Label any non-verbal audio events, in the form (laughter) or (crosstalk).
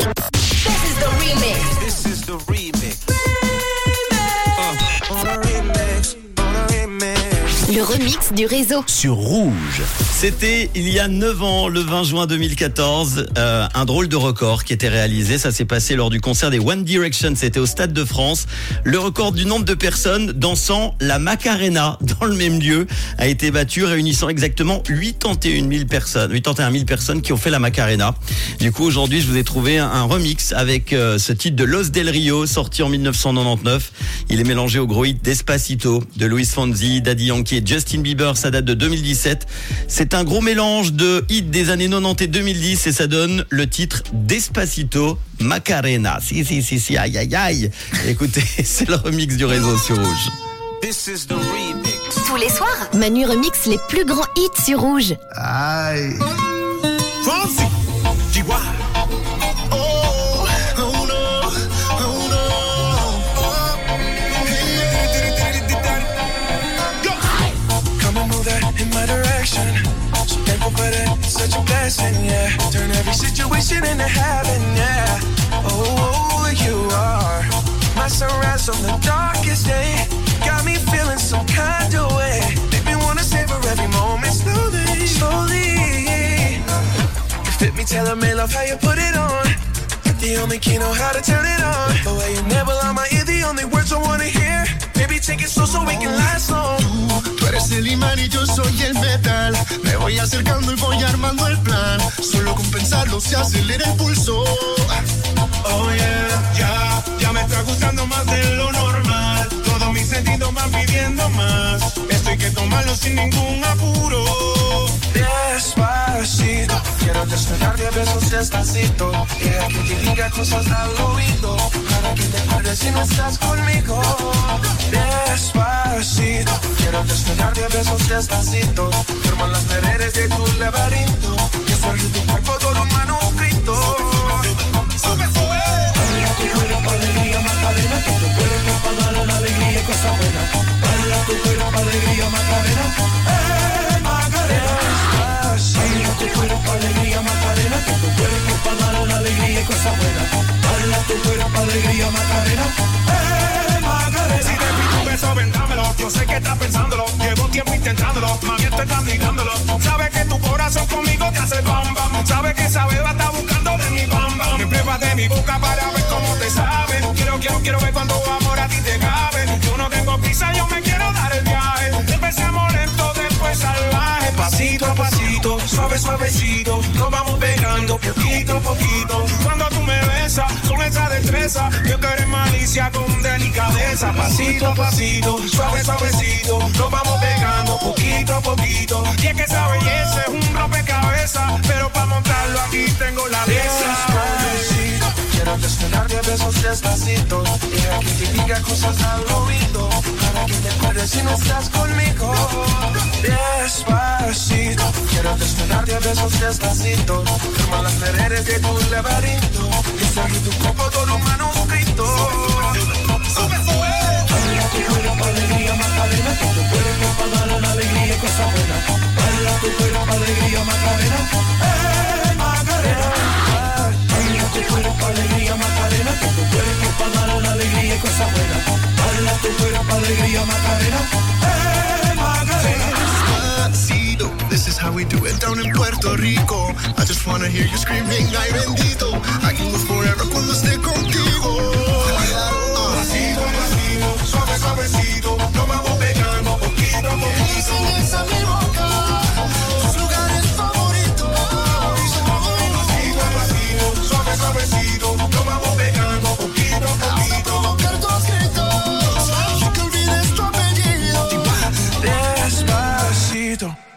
Thank you. Le remix du réseau. sur Rouge. C'était il y a 9 ans, le 20 juin 2014, euh, un drôle de record qui était réalisé. Ça s'est passé lors du concert des One Direction. C'était au Stade de France. Le record du nombre de personnes dansant la Macarena (laughs) dans le même lieu a été battu, réunissant exactement 81 000 personnes, 81 000 personnes qui ont fait la Macarena. Du coup, aujourd'hui, je vous ai trouvé un, un remix avec euh, ce titre de Los Del Rio, sorti en 1999. Il est mélangé au gros hit Despacito de Luis Fonsi, Daddy Yankee et Justin Bieber. Ça date de 2017. C'est un gros mélange de hits des années 90 et 2010 et ça donne le titre Despacito Macarena. Si, si, si, si, aïe, aïe, aïe. Écoutez, (laughs) c'est le remix du réseau sur Rouge. This is the remix. Tous les soirs, Manu remix les plus grands hits sur Rouge. Fonzie. Blessing, yeah. Turn every situation into heaven, yeah. Oh, you are my sunrise on the darkest day. Got me feeling some kind of way. Make me wanna savor every moment slowly, slowly. You fit me, tell me love how you put it on. The only key know how to turn it on. The way you never on my ear, the only words I wanna hear. Baby, take it slow so we can last long. Tú eres el imán y yo soy el metal. Me voy acercando y voy armando se acelera el pulso. Oh yeah, ya, ya me está gustando más de lo normal. Todos mis sentidos van pidiendo más. Esto hay que tomarlo sin ningún apuro. Despacito, quiero desnudarte a besos despacito. Deja que te diga cosas al oído. Para que te acuerdes si no estás conmigo. Despacito, quiero desnudarte a besos despacito. Las paredes de tu laberinto. Macarena. Eh, Macarena. Baila tu cuerpo, alegría, Macarena. Que tu cuerpo para dar una alegría y cosas buenas. Baila tu cuerpo, alegría, Macarena. Eh, Macarena. Si te pido un beso, vendámelo. Yo sé que estás pensándolo. Llevo tiempo intentándolo. Mami, estoy traficándolo. Sabes que tu corazón conmigo te hace bam bam. Sabes que esa beba está buscando de mi bam bam. Me pruebas de mi boca para ver cómo te sabe. Quiero, quiero, quiero ver cuánto amor a ti te cabe. Yo no tengo prisa, yo me quiero Empecemos lento, después salvaje. Pasito a pasito, suave, suavecito. Nos vamos pegando poquito a poquito. Cuando tú me besas con esa destreza, yo que eres malicia con delicadeza. Pasito a pasito, suave, suavecito. Nos vamos pegando poquito a poquito. Y es que esa belleza es un rompecabezas. Pero para montarlo aquí tengo la pieza. Quiero desnudarte a besos despacito. Deja que te diga cosas al oído. Para si no estás conmigo. Despacito. Quiero desnudarte a besos despacito. Firma las paredes de tu laberinto. Y de tu cuerpo todo un manuscrito. We do it down in Puerto Rico. I just wanna hear you screaming, ay bendito.